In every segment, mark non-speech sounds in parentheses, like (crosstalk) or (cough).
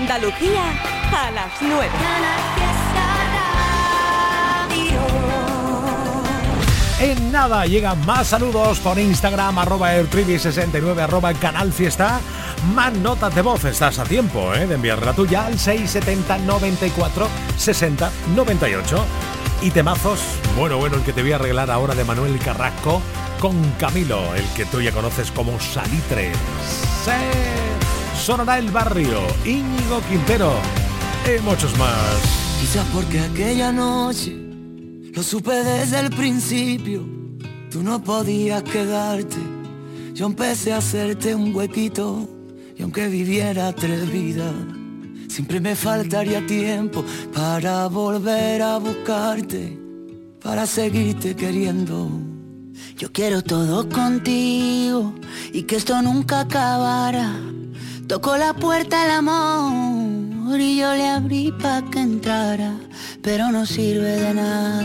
Andalucía a las 9. En nada llegan más saludos por Instagram, arroba airtrivi69, arroba canal fiesta. Más notas de voz, estás a tiempo ¿eh? de enviar la tuya al 670 94 60 98. Y temazos, bueno, bueno, el que te voy a arreglar ahora de Manuel Carrasco con Camilo, el que tú ya conoces como Salitre. Sonará el barrio, Íñigo Quintero y muchos más. Quizás porque aquella noche lo supe desde el principio, tú no podías quedarte. Yo empecé a hacerte un huequito y aunque viviera tres vidas, siempre me faltaría tiempo para volver a buscarte, para seguirte queriendo. Yo quiero todo contigo y que esto nunca acabara. Tocó la puerta el amor y yo le abrí pa' que entrara, pero no sirve de nada.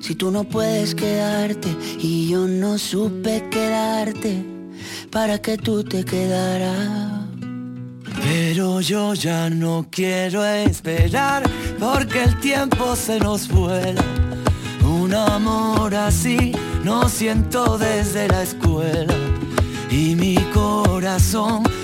Si tú no puedes quedarte y yo no supe quedarte para que tú te quedaras. Pero yo ya no quiero esperar porque el tiempo se nos vuela. Un amor así no siento desde la escuela. Y mi corazón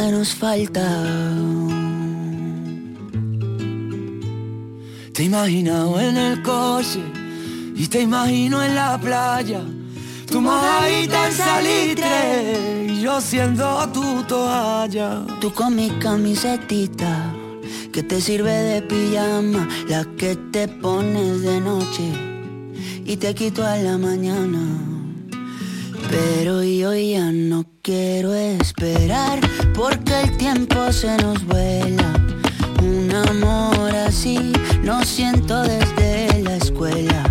menos falta. Te he imaginado en el coche y te imagino en la playa. Tu mojadita en salitre y yo siendo tu toalla. Tú con mi camisetita que te sirve de pijama, la que te pones de noche y te quito a la mañana. Pero yo ya no quiero esperar porque el tiempo se nos vuela. Un amor así no siento desde la escuela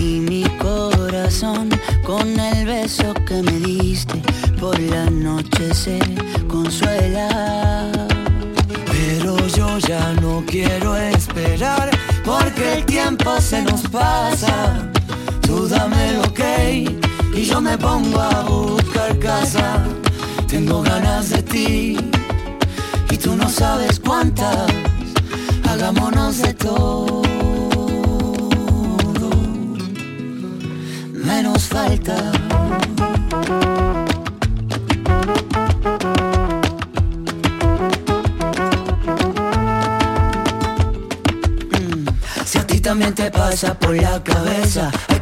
y mi corazón con el beso que me diste por la noche se consuela. Pero yo ya no quiero esperar porque el tiempo se nos pasa. Tú dame lo que y yo me pongo a buscar casa. Tengo ganas de ti y tú no sabes cuántas. Hagámonos de todo. Menos falta. también te pasa por la cabeza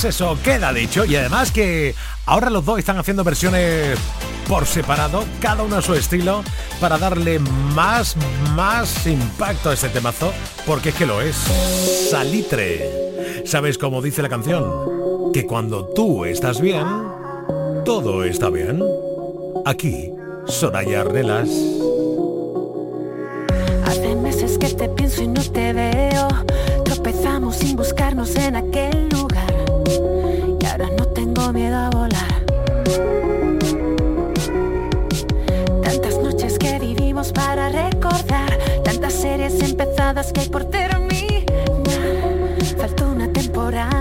Pues eso, queda dicho. Y además que ahora los dos están haciendo versiones por separado, cada uno a su estilo, para darle más, más impacto a este temazo, porque es que lo es. Salitre. ¿Sabes cómo dice la canción? Que cuando tú estás bien, todo está bien. Aquí, Soraya Arnelas. te pienso y no te veo. Tropezamos sin buscarnos en aquel miedo a volar. Tantas noches que vivimos para recordar. Tantas series empezadas que hay por terminar. Faltó una temporada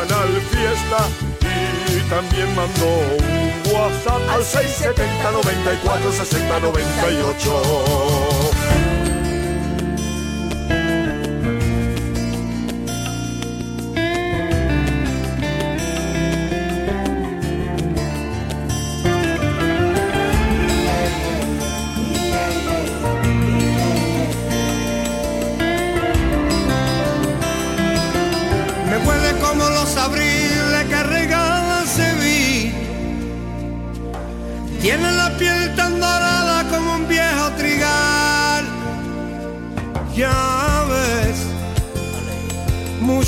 semanal fiesta y también mandó un WhatsApp al 670 94 60 98.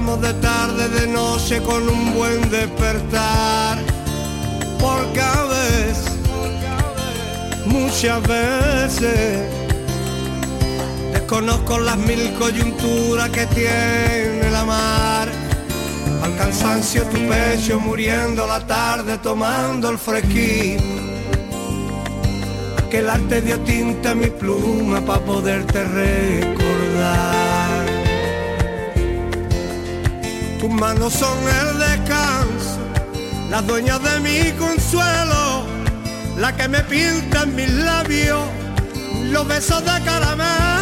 De tarde, de noche con un buen despertar. Por cada vez, muchas veces, desconozco las mil coyunturas que tiene la mar. Al cansancio tu pecho muriendo la tarde tomando el fresquín. Que el arte dio tinta a mi pluma para poderte recordar. Tus manos son el descanso, las dueñas de mi consuelo, la que me pintan mis labios, los besos de caramelo.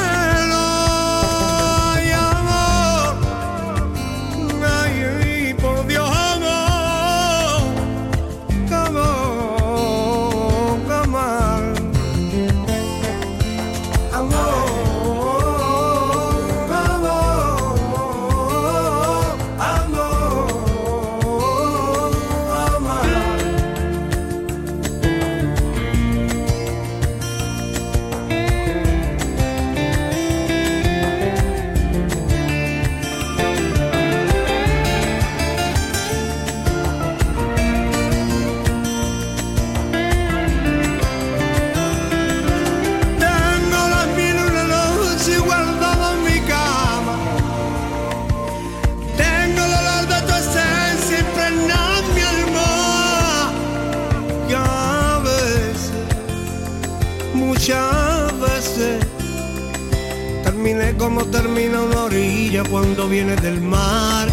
cuando vienes del mar.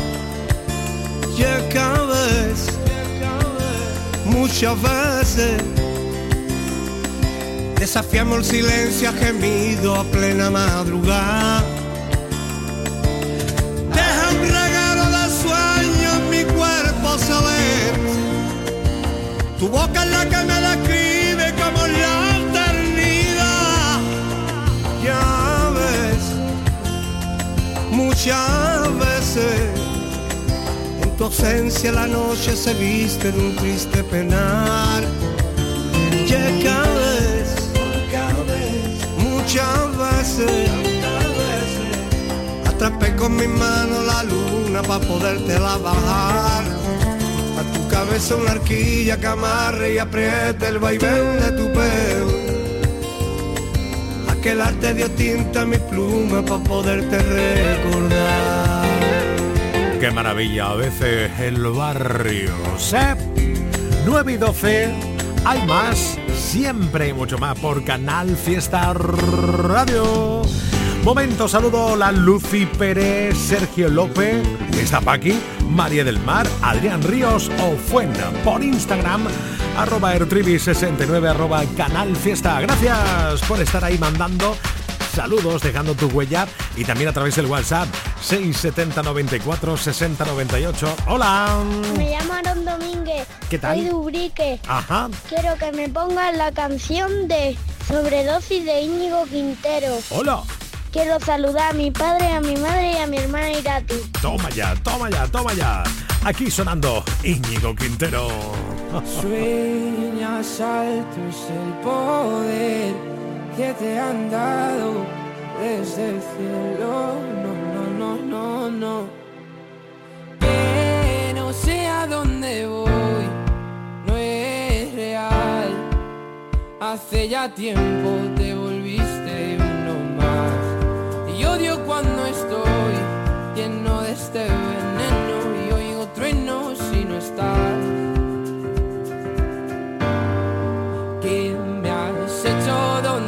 Ya cabes, muchas veces desafiamos el silencio gemido a plena madrugada. Deja un regalo de sueño en mi cuerpo saber. Tu boca es la que me ausencia la noche se viste de un triste penar. Ya muchas veces, atrapé con mi mano la luna para poderte la bajar. A tu cabeza una arquilla que amarre y apriete el vaivén de tu pelo. Aquel arte dio tinta a mi pluma para poderte recordar. Qué maravilla, a veces el barrio. ¿sí? 9 y 12, hay más siempre y mucho más por Canal Fiesta Radio. Momento, saludo la Lucy Pérez, Sergio López, está Paqui, María del Mar, Adrián Ríos o Fuena por Instagram arroba ertribi69 arroba Canal Fiesta. Gracias por estar ahí mandando saludos, dejando tu huella y también a través del WhatsApp 670 94 60 98. Hola. Me llamo Aaron Domínguez. ¿Qué tal? Soy de Ubrique. Ajá. Quiero que me pongan la canción de Sobredosis de Íñigo Quintero. Hola. Quiero saludar a mi padre, a mi madre y a mi hermana Irati. Toma ya, toma ya, toma ya. Aquí sonando Íñigo Quintero. Sueñas alto es el poder que te han dado desde el cielo. No, no, no, no, no. Que no sé a dónde voy, no es real. Hace ya tiempo te volviste uno más. Y odio cuando estoy lleno de este veneno y oigo truenos si no estás.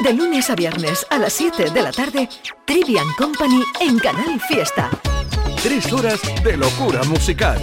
De lunes a viernes a las 7 de la tarde, Trivian Company en Canal Fiesta. Tres horas de locura musical.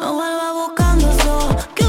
No vuelva buscando eso.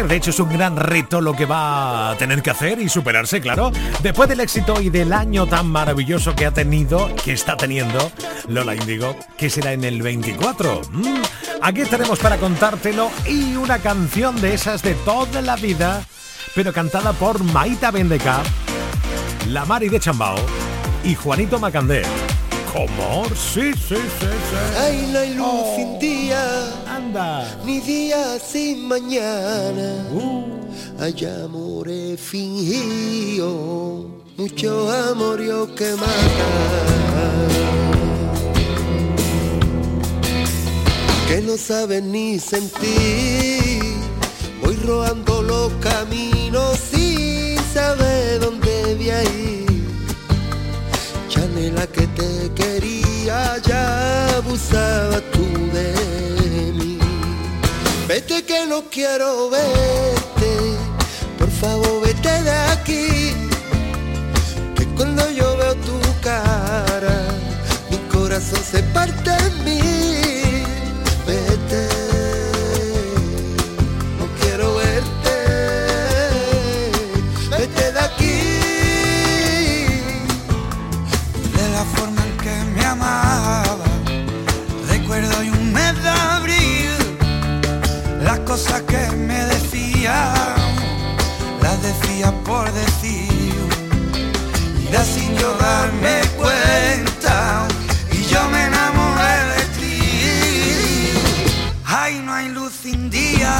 Hecho, es un gran reto lo que va a tener que hacer y superarse, claro. Después del éxito y del año tan maravilloso que ha tenido, que está teniendo Lola Indigo, que será en el 24. Mm, aquí estaremos para contártelo y una canción de esas de toda la vida, pero cantada por Maita Bendeca, La Mari de Chambao y Juanito Macandé. ¿Cómo? Sí, sí, sí, sí. Hay la luz sin día. Anda. Ni día sin mañana. Uh. Hay amores fingidos. Mucho amorío que mata. Que no saben ni sentir. Voy robando los caminos sin saber dónde voy a ir la que te quería, ya abusaba tú de. Vete que no quiero verte, por favor vete de aquí. Que cuando yo veo tu cara, mi corazón se parte en mí. Cosas que me decía, las decía por decir. Mira sin yo darme cuenta, y yo me enamoré de ti. Ay, no hay luz sin día,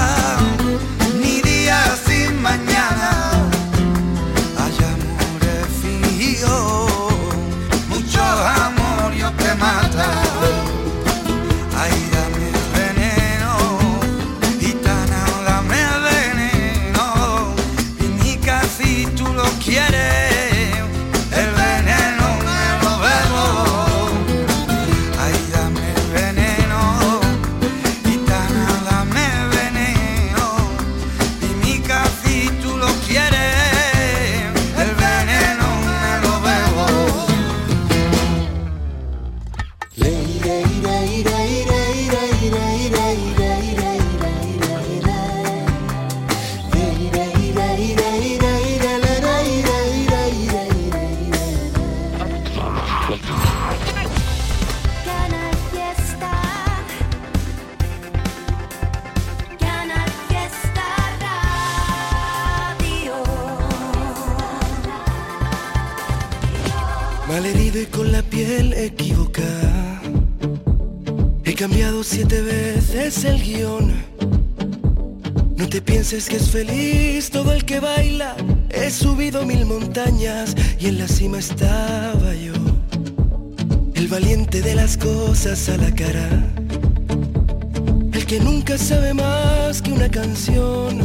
cosas a la cara. El que nunca sabe más que una canción.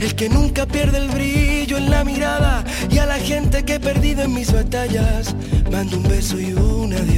El que nunca pierde el brillo en la mirada y a la gente que he perdido en mis batallas, mando un beso y un adiós.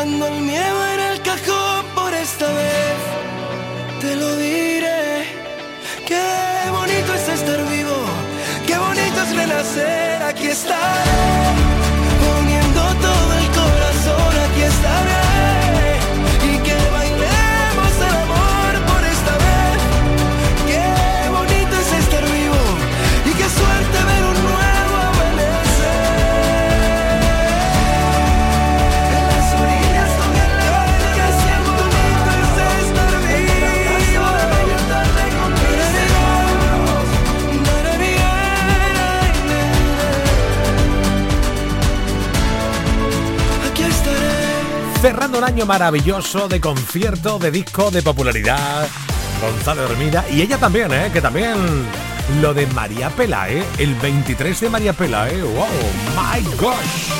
Dejando el miedo en el cajón por esta vez. Te lo diré, qué bonito es estar vivo, qué bonito es renacer. Aquí estaré, Cerrando un año maravilloso de concierto, de disco, de popularidad. Gonzalo Hermida y ella también, ¿eh? que también lo de María Pela, ¿eh? el 23 de María Pela, ¿eh? wow, my gosh.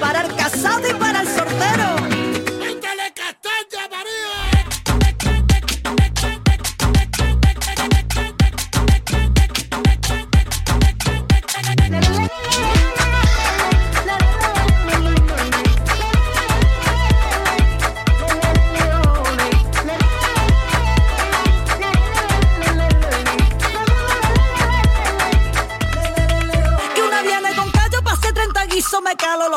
para el casado y para el sortero.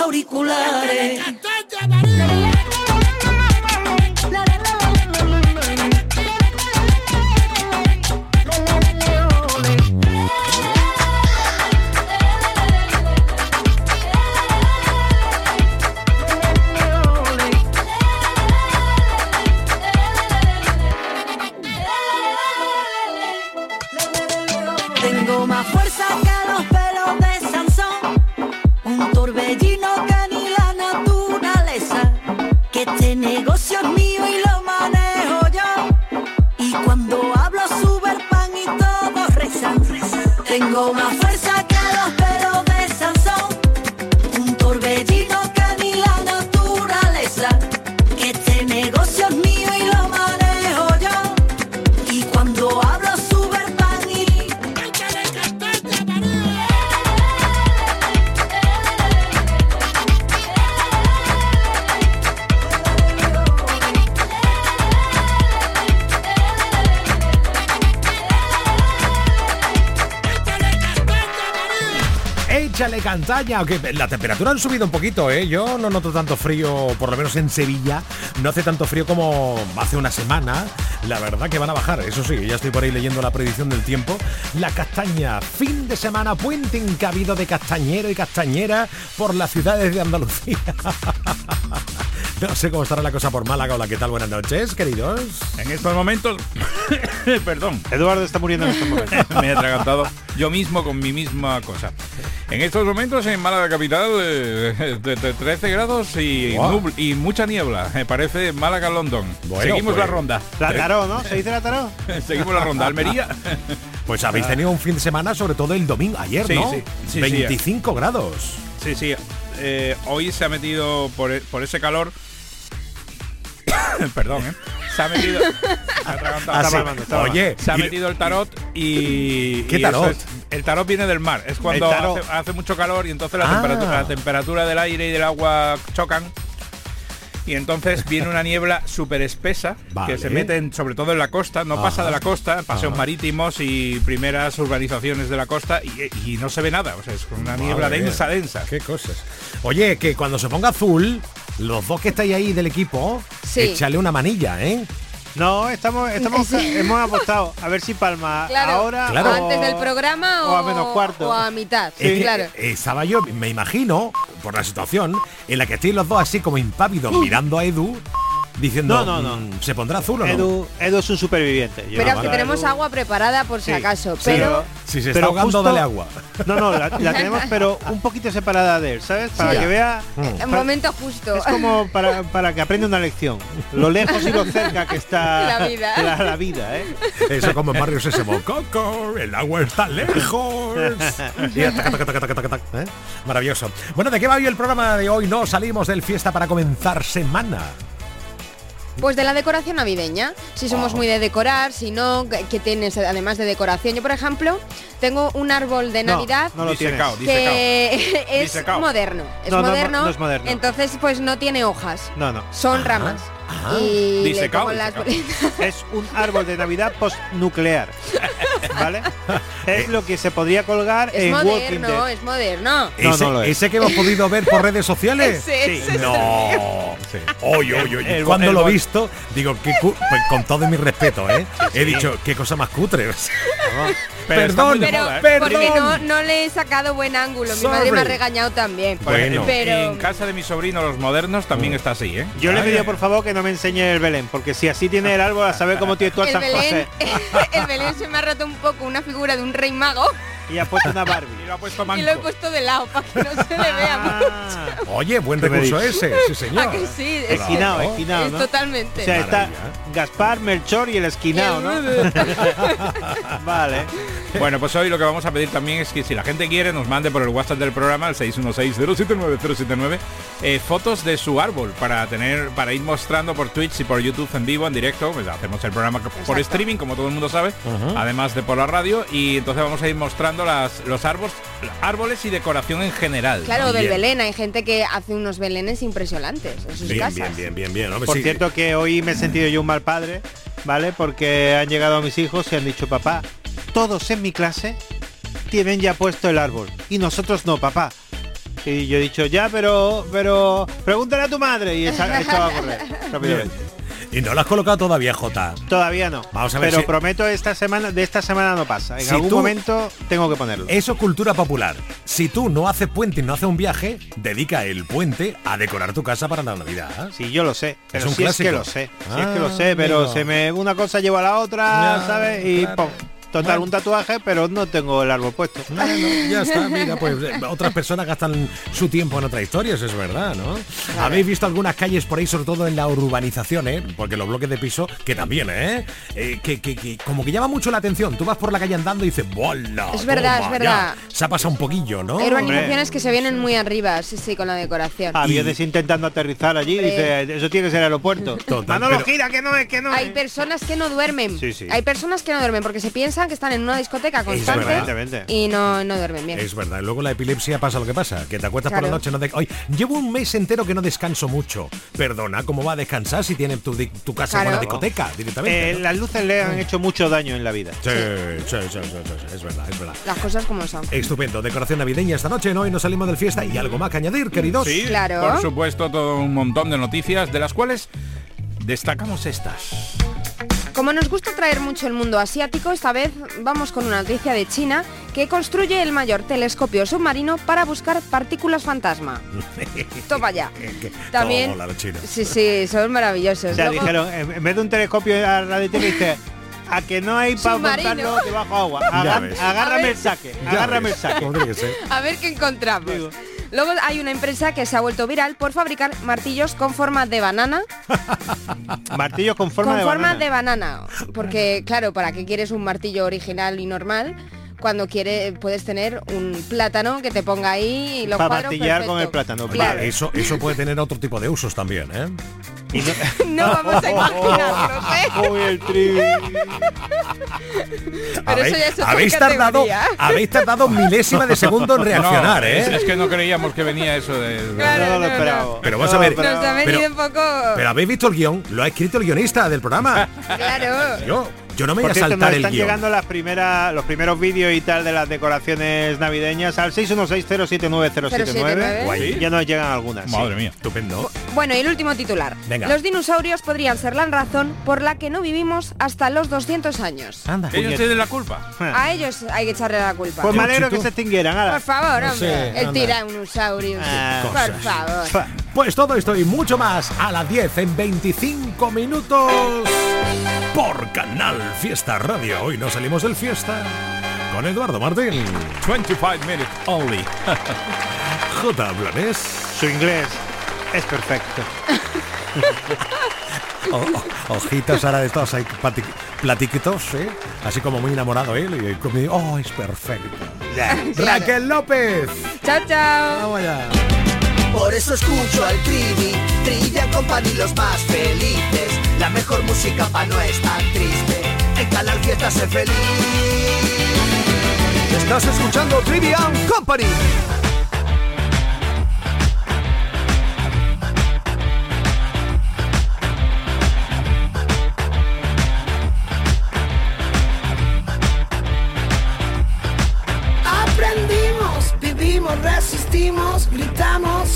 auriculares. Tengo más Échale cantaña, la temperatura han subido un poquito, ¿eh? Yo no noto tanto frío, por lo menos en Sevilla, no hace tanto frío como hace una semana. La verdad que van a bajar, eso sí, ya estoy por ahí leyendo la predicción del tiempo. La castaña, fin de semana, puente encabido de castañero y castañera por las ciudades de Andalucía. (laughs) No sé cómo estará la cosa por Málaga. Hola, ¿qué tal? Buenas noches, queridos. En estos momentos, (coughs) perdón, Eduardo está muriendo en estos momentos. (laughs) me he atragantado yo mismo con mi misma cosa. En estos momentos en Málaga capital, eh, de, de 13 grados y, Guau. nubl- y mucha niebla. Me parece Málaga-London. Bueno, Seguimos pues- la ronda. La taró, ¿no? ¿Se dice la taró? (laughs) Seguimos la ronda. Almería. (laughs) Pues habéis tenido un fin de semana, sobre todo el domingo, ayer, Sí, ¿no? sí, sí, sí. 25 grados. Sí, sí. eh, hoy se ha metido por, por ese calor. (laughs) Perdón, ¿eh? Se ha metido. (laughs) se ha atragantado. Ah, sí. Estaba hablando, estaba Oye, se ha y- metido el tarot y. ¿Qué y eso tarot? es- el tarot viene del mar. Es cuando El tarot. hace, hace mucho calor y entonces la, Ah. temperatura, la temperatura del aire y del agua chocan. Y entonces viene una niebla súper espesa Vale. que se mete en- sobre todo en la costa, no pasa de la costa, paseos marítimos y primeras urbanizaciones de la costa y, y no se ve nada. O sea, es una niebla densa, densa. Qué cosas. Oye, que cuando se ponga azul, los dos que estáis ahí del equipo, Sí. échale una manilla, ¿eh? No, estamos, estamos Sí. hemos apostado a ver si palma Claro, ahora Claro. o antes del programa o, o a menos cuarto. o a mitad. Es claro. eh, estaba yo, me imagino, por la situación, en la que estáis los dos así como impávidos mirando a Edu, diciendo, No, no, no. mm, ¿se pondrá azul o no? Edu, Edu es un superviviente. Yo- Pero no, que Edu- tenemos agua preparada por si Sí, acaso. sí, pero Si se está pero ahogando, justo- dale agua. No, no, la, la (laughs) tenemos pero un poquito separada de él, ¿sabes? Para Sí. que vea en momento justo. es como para, para que aprenda una lección. Lo lejos y lo cerca que está (laughs) La vida. la, la vida, ¿eh? Eso como en Barrio Sésamo. Coco, el agua está lejos. (laughs) Y ¿eh? Maravilloso. Bueno, ¿de qué va hoy el programa de hoy? No salimos del fiesta para comenzar semana. Pues de la decoración navideña. Si somos muy de decorar, si no, que que tienes además de decoración. Yo, por ejemplo, tengo un árbol de Navidad no lo disecao. que es Disecao. moderno. Es No, no, moderno. no es moderno. Entonces, pues no tiene hojas. No, no. Son ramas. Y le las. (laughs) Es un árbol de Navidad postnuclear. ¿Vale? (laughs) Es lo que se podría colgar Es en Walking moderno, Dead. es moderno. No, ¿Ese, no lo es. ese que hemos podido ver por redes sociales? (laughs) Ese, ese, No. Oye, oye, oye. El- Cuando el lo he visto, digo, cu- pues, con todo mi respeto, ¿eh? He dicho, qué cosa más cutre. Pero perdón, Pero moda, ¿eh? perdón. porque no, no le he sacado buen ángulo. Mi madre me ha Sorry. regañado también. Bueno. Pero En casa de mi sobrino, los modernos, también está así, ¿eh? Yo le Ay, pido ay, por favor que no me enseñe el Belén, porque si así tiene el árbol, a saber cómo tiene todas el Belén, cosas. (laughs) el Belén se me ha roto un poco una figura de un rey mago. Y ha puesto una Barbie. Y lo ha puesto Y lo he puesto de lado para que no se le vea mucho. Oye, buen ¿Qué me recurso ese, sí señor. ¿A que sí? Es, totalmente. O sea, está Maravilla. Gaspar, Melchor y el esquinado, ¿no? (laughs) vale. Bueno, pues hoy lo que vamos a pedir también es que si la gente quiere nos mande por el WhatsApp del programa, el 616-079-079, eh, fotos de su árbol para tener, para ir mostrando por Twitch y por YouTube en vivo, en directo. Pues hacemos el programa por Exacto. streaming, como todo el mundo sabe, además de por la radio. Y entonces vamos a ir mostrando las, los árboles, árboles y decoración en general. Claro, ¿no? del Bien. Belén. Hay gente que hace unos belenes impresionantes en sus Bien, casas. bien, bien, bien, bien. Hombre, Por sí. cierto que hoy me he sentido yo un mal padre, ¿vale? Porque han llegado mis hijos y han dicho, papá, todos en mi clase tienen ya puesto el árbol. Y nosotros no, papá. Y yo he dicho, ya, pero, pero, pregúntale a tu madre. Y he echado a correr (laughs) rápidamente. Y no lo has colocado todavía, Jota. Todavía no. Vamos a ver Pero si- prometo esta semana, de esta semana no pasa. En Si algún tú- momento tengo que ponerlo. Eso cultura popular. Si tú no haces puente y no haces un viaje, dedica el puente a decorar tu casa para la Navidad. Sí, yo lo sé. Pero un sí es que clásico. lo sé. Sí es Ah, que lo sé, pero amigo. se me una cosa lleva a la otra, ¿sabes? Y claro. pum. Total, Bueno. un tatuaje, pero no tengo el árbol puesto. Bueno, ya está, mira, pues eh, otras personas gastan su tiempo en otras historias, es verdad, ¿no? Habéis visto algunas calles por ahí, sobre todo en la urbanización, ¿eh? Porque los bloques de piso, que también, ¿eh? Eh, que, que- que como que llama mucho la atención. Tú vas por la calle andando y dices, ¡bola! Es verdad, toma, es verdad. ya". Se ha pasado un poquillo, ¿no? Hay urbanizaciones que se vienen muy arriba, sí, sí, con la decoración. Aviones intentando aterrizar allí, Hombre. dice, eso tiene que ser aeropuerto. Total, Manolo, pero- gira, que no es, que no Hay personas que no duermen. Sí, sí. Hay personas que no duermen porque se piensan que están en una discoteca constante y no, no duermen bien. Es verdad, luego la epilepsia pasa lo que pasa, que te acuestas por la noche no de... Oye, llevo un mes entero que no descanso mucho. Perdona, ¿cómo va a descansar si tiene tu, tu casa Claro. con la discoteca directamente? Eh, ¿no? las luces le han hecho mucho daño en la vida. Sí, sí, sí, sí, sí, sí, es verdad, es verdad. Las cosas como son. Estupendo, decoración navideña esta noche, ¿no? Y nos salimos del fiesta y algo más que añadir, queridos. Sí, Claro. por supuesto, todo un montón de noticias, de las cuales destacamos estas. Como nos gusta traer mucho el mundo asiático, esta vez vamos con una noticia de China que construye el mayor telescopio submarino para buscar partículas fantasma. (laughs) Toma ya. También. Sí, sí, son maravillosos. O sea, Luego- dijeron, en vez de un telescopio a la de dice, a que no hay para Submarino. montarlo debajo agua. Agárrame el saque, agárrame el saque. A ver qué encontramos. Digo. Luego hay una empresa que se ha vuelto viral por fabricar martillos con forma de banana. (laughs) Martillo con forma con de forma banana. de banana. Porque, claro, ¿para qué quieres un martillo original y normal? Cuando quiere, puedes tener un plátano que te ponga ahí y los Para cuadros martillar con el plátano. Claro. Vale. Eso, eso puede tener otro tipo de usos también, ¿eh? No- (laughs) No vamos a imaginarnos, (laughs) ¿eh? Uy, el trivi. Pero eso ya es otra habéis tardado, categoría. habéis tardado milésima de segundo en reaccionar, No, ¿eh? es, es que no creíamos que venía eso de... Claro, No no, no. Pero vamos a ver. Nos ha venido Pero- un poco... Pero habéis visto el guion, lo ha escrito el guionista del programa. (laughs) Claro. Yo, yo no me voy Por a cierto, saltar nos el están guion. llegando las primeras, los primeros vídeos y tal de las decoraciones navideñas al 616079079. 079. Guay. Ya nos llegan algunas. sí. Madre mía. Estupendo. Bueno, y el último titular. Venga. Los dinosaurios podrían ser la razón por la que no vivimos hasta los 200 años. Anda. Ellos tienen la culpa. A ellos hay que echarle la culpa. Pues me alegro que se extinguieran. ala. Por favor, No hombre. sé, el anda. Tyrannosaurus. Ah, por favor. Fa. Pues todo esto y mucho más a las 10 en 25 minutos por Canal Fiesta Radio. Hoy nos salimos del fiesta con Eduardo Martín, 25 minutes only. (laughs) J. Blanes, Su inglés es perfecto. (laughs) o- o- ojitos ahora de estos ahí plati- platiquitos, ¿eh? así como muy enamorado él. Y como, oh, es perfecto. Raquel López. Chao, chao. Vamos allá. Por eso escucho al Trivi, Trivian Company los más felices. La mejor música pa' no estar triste. En Canal Fiesta sé feliz. Estás escuchando Trivian Company.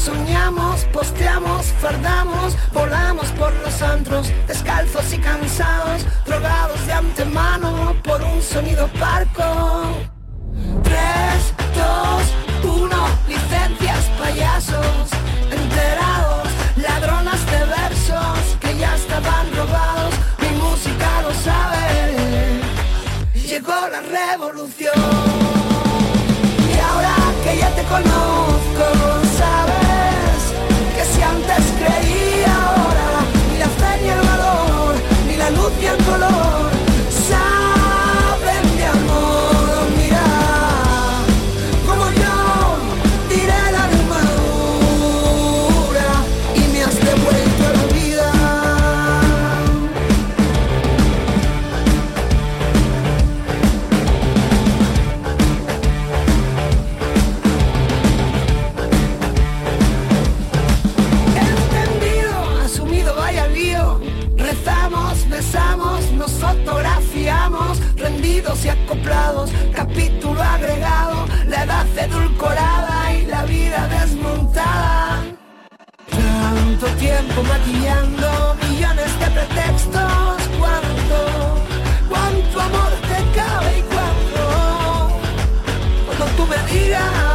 soñamos, posteamos, fardamos, volamos por los antros, descalzos y cansados, drogados de antemano por un sonido parco. 3, 2, 1, licencias payasos, enterados, ladronas de versos que ya estaban robados, mi música lo sabe, llegó la revolución. Y ahora que ya te conozco, ahora, ni la fe ni el valor, ni la luz ni el color. edulcorada y la vida desmontada. Tanto tiempo maquillando millones de pretextos, cuánto, cuánto amor te cabe y cuánto. Cuando tú me digas.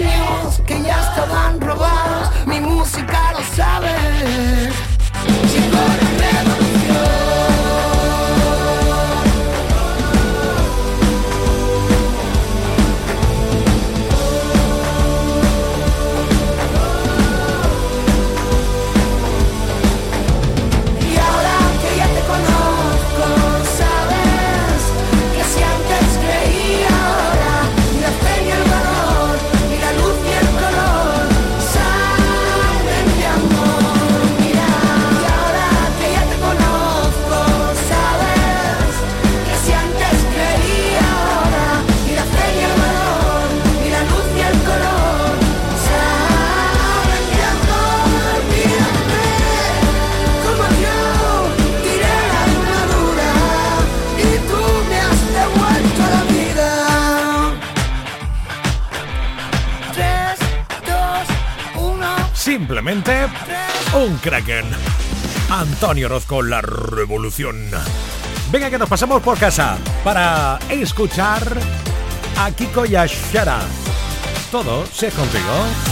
You. un kraken. Antonio Orozco, la revolución. Venga que nos pasamos por casa para escuchar a Kiko Yashara. Todo se contigo.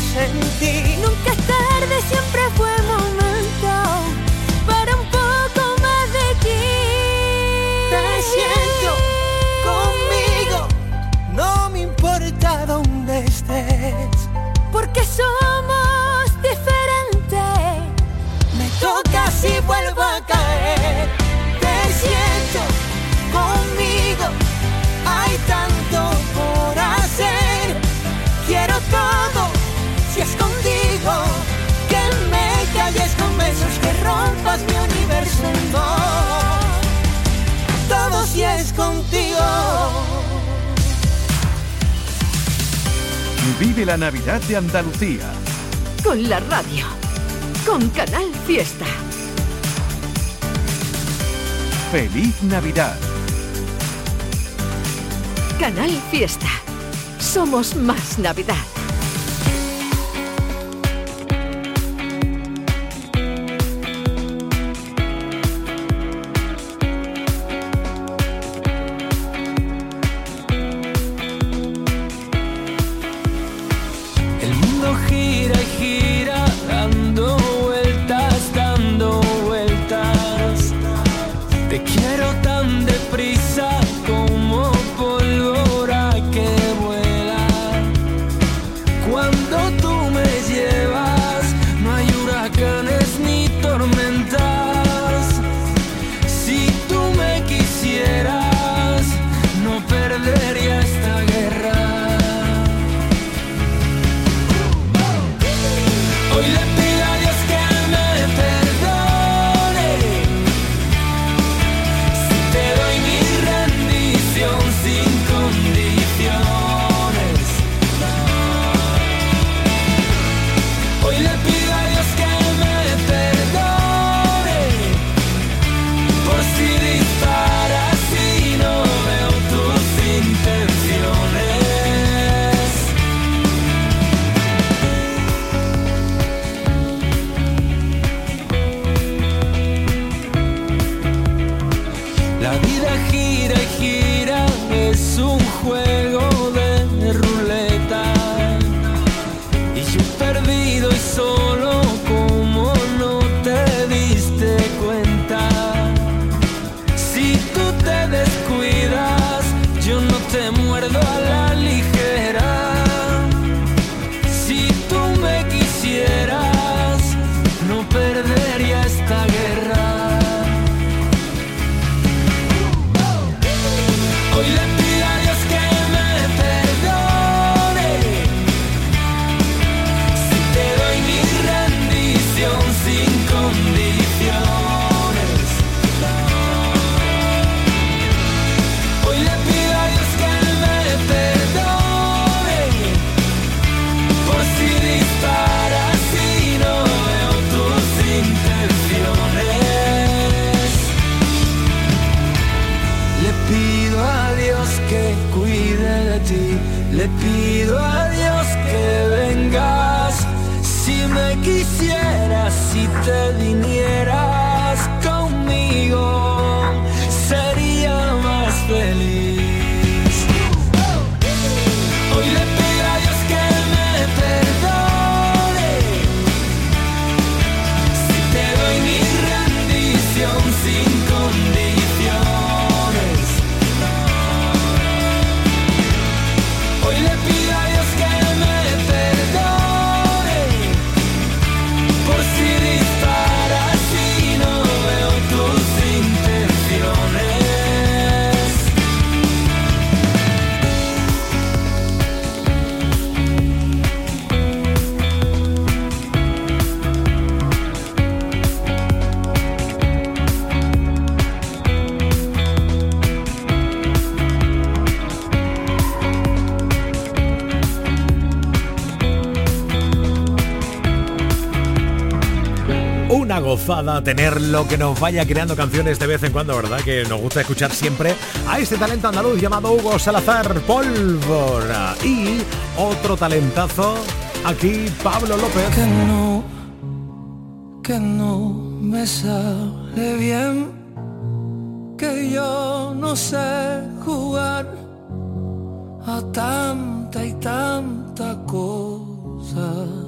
身体 Vive la Navidad de Andalucía. Con la radio. Con Canal Fiesta. Feliz Navidad. Canal Fiesta. Somos más Navidad. que cuide de ti. Le pido a Dios que vengas. Si me quisieras, si te vinieras enfada tener lo que nos vaya creando canciones de vez en cuando, ¿verdad? Que nos gusta escuchar siempre a este talento andaluz llamado Hugo Salazar Pólvora. Y otro talentazo, aquí Pablo López. Que no, que no me sale bien, que yo no sé jugar a tanta y tanta cosa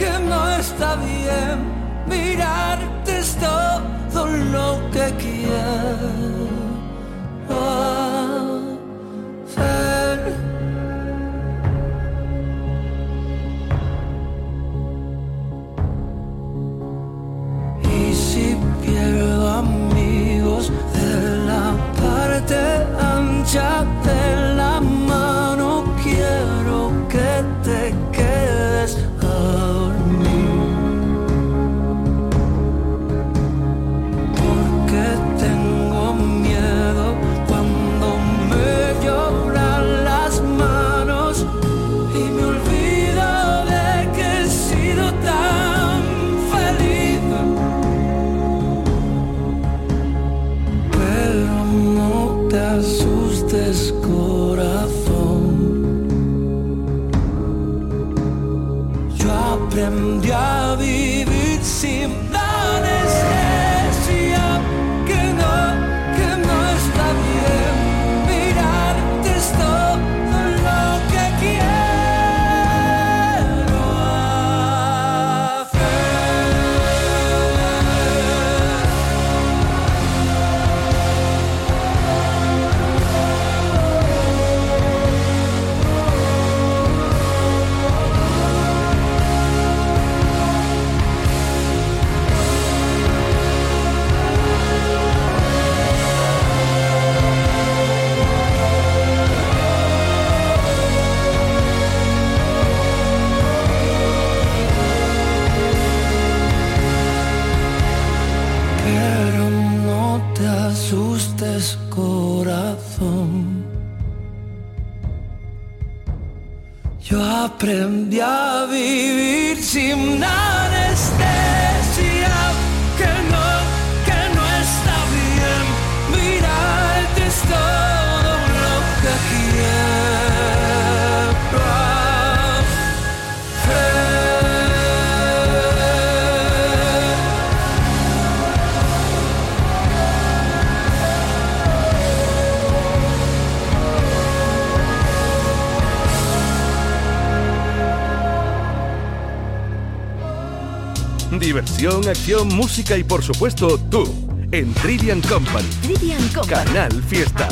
que no está bien mirarte es todo lo que quiero. música y por supuesto tú en Trivian Company. Trivian Company. Canal Fiesta.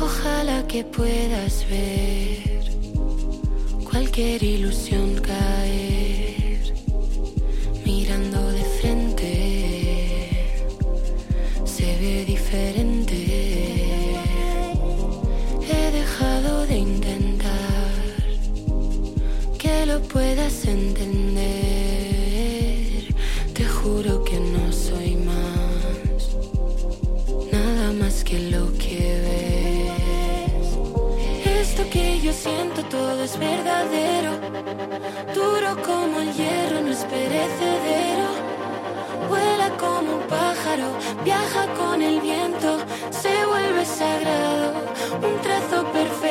Ojalá que puedas ver cualquier ilusión viaja con el viento, se vuelve sagrado, un trazo perfecto.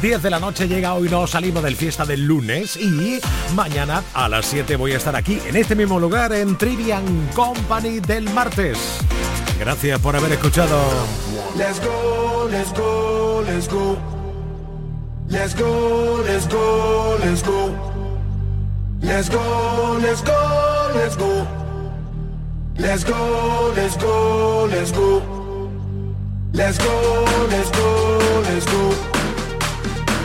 Minutos 10 de la noche llega hoy, no salimos del fiesta del lunes y mañana a las 7 voy a estar aquí en este mismo lugar en Trivian Company del martes. Gracias por haber escuchado. Let's go, let's go, let's go. Let's go, let's go, let's go. Let's go, let's go, let's go. Let's go, let's go, let's go. Let's go, let's go, let's go.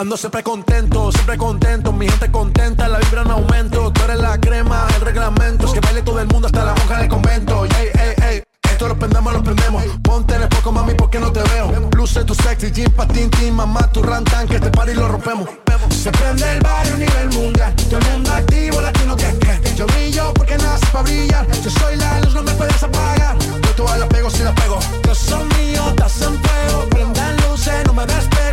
Ando siempre contento, siempre contento, mi gente contenta, la vibra en aumento, tú eres la crema, el reglamento, es que baile todo el mundo hasta la monja del convento, ey, ey, ey, esto lo prendemos, lo prendemos, ponte en el poco mami porque no te veo, luce tu sexy, jean, patín, mamá, tu rantan, que este party lo rompemos, se prende el barrio a nivel mundial, todo el mundo activo, latino que que, yo brillo porque nace para brillar, yo soy la luz, no me puedes apagar, yo te la pego si la pego, yo soy mío, estás en fuego, prendan luces, no me despego,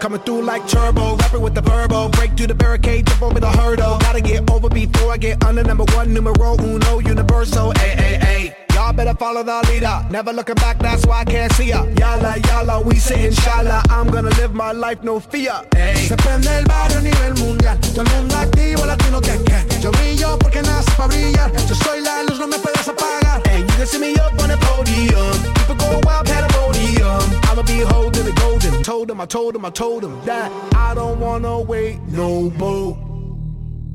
Coming through like turbo, rapping with the verbo. Break through the barricade, jump over the hurdle. Gotta get over before I get under number one, numero uno, universal. Ay, ay, ay. Y'all better follow the leader. Never looking back, that's why I can't see ya. Yala, yala, we say inshallah. I'm gonna live my life, no fear. Se prende el barrio a nivel mundial. Todo el mundo activo, latino que que. Yo brillo porque nace para brillar. Yo soy la luz, no me puedes apagar. Can see me up on the podium. People go wild, pandemonium. I'ma be holding the golden. Told him, I told him, I told him that I don't wanna wait no more.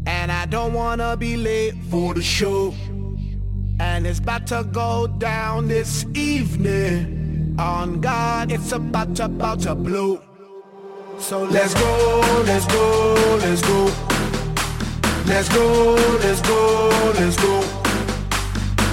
And I don't wanna be late for the show. And it's about to go down this evening. On God, it's about to, about to blow. So let's go, let's go, let's go. Let's go, let's go, let's go.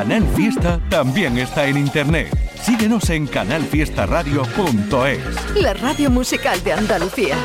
Canal Fiesta también está en internet. Síguenos en canalfiestaradio.es. La radio musical de Andalucía.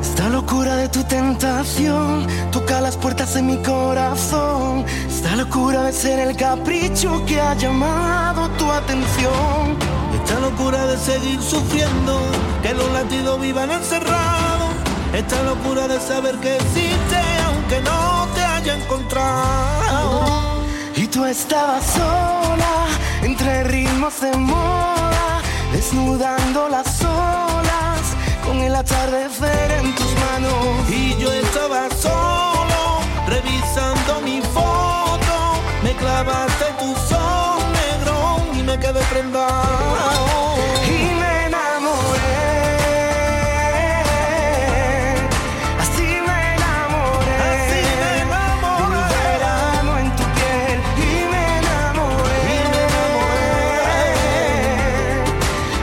Esta locura de tu tentación toca las puertas de mi corazón. Esta locura de ser el capricho que ha llamado tu atención. Esta locura de seguir sufriendo, que los latidos vivan encerrados. Esta locura de saber que existe aunque no te haya encontrado. Y tú estabas sola entre ritmos de moda, desnudando las olas con el atardecer en tus manos. Y yo estaba solo, revisando mi foto. Me clavaste tu sol negro y me quedé prendado. Y me enamoré. Así me enamoré. Así me enamoré. Verano en tu piel. Y me enamoré.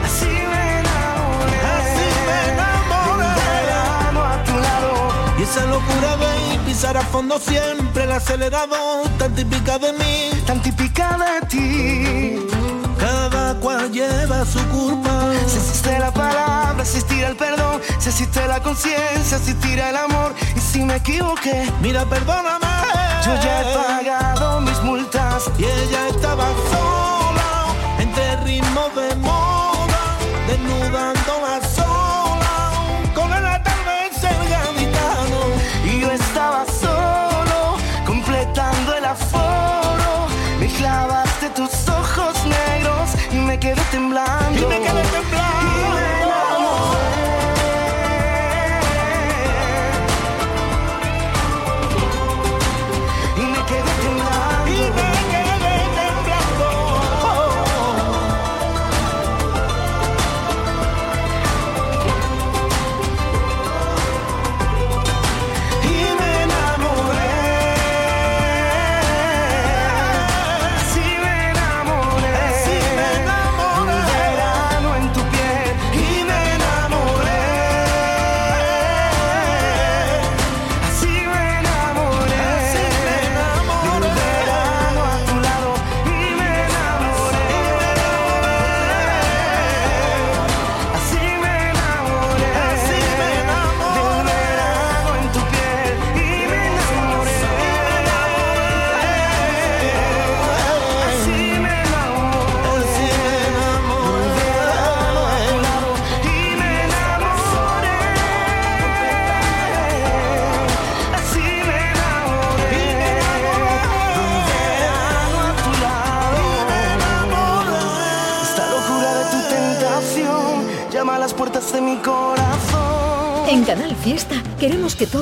Así me enamoré. Así me enamoré. Un verano a tu lado. Y esa locura de pisar a fondo siempre el acelerador, tan típica de mí, tan típica de ti. Lleva su culpa. Si existe la palabra, existirá el perdón, si existe la conciencia, si tira el amor y si me equivoqué. Mira, perdóname. Yo ya he pagado mis multas y ella estaba sola entre ritmos de moda, desnudando temblando. Y me quedé temblando.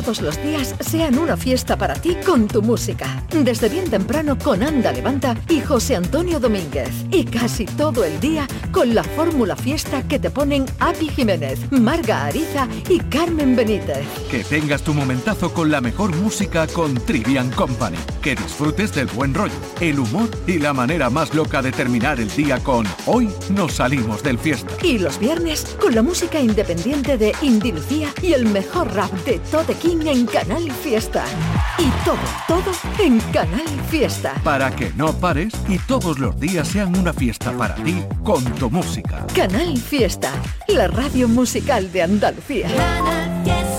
Todos los días sean una fiesta para ti con tu música. Desde bien temprano con Anda Levanta y José Antonio Domínguez. Y casi todo el día con la fórmula fiesta que te ponen Api Jiménez, Marga Ariza y Carmen Benítez. Que tengas tu momentazo con la mejor música con Trivian Company. Que disfrutes del buen rollo, el humor y la manera más loca de terminar el día con Hoy nos salimos del fiesta. Y los viernes con la música independiente de Indy Lucía y el mejor rap de Tote King en Canal Fiesta. Y todo, todo en Canal Fiesta. Para que no pares y todos los días sean una fiesta para ti con tu música. Canal Fiesta, la radio musical de Andalucía. Canal Fiesta Radio.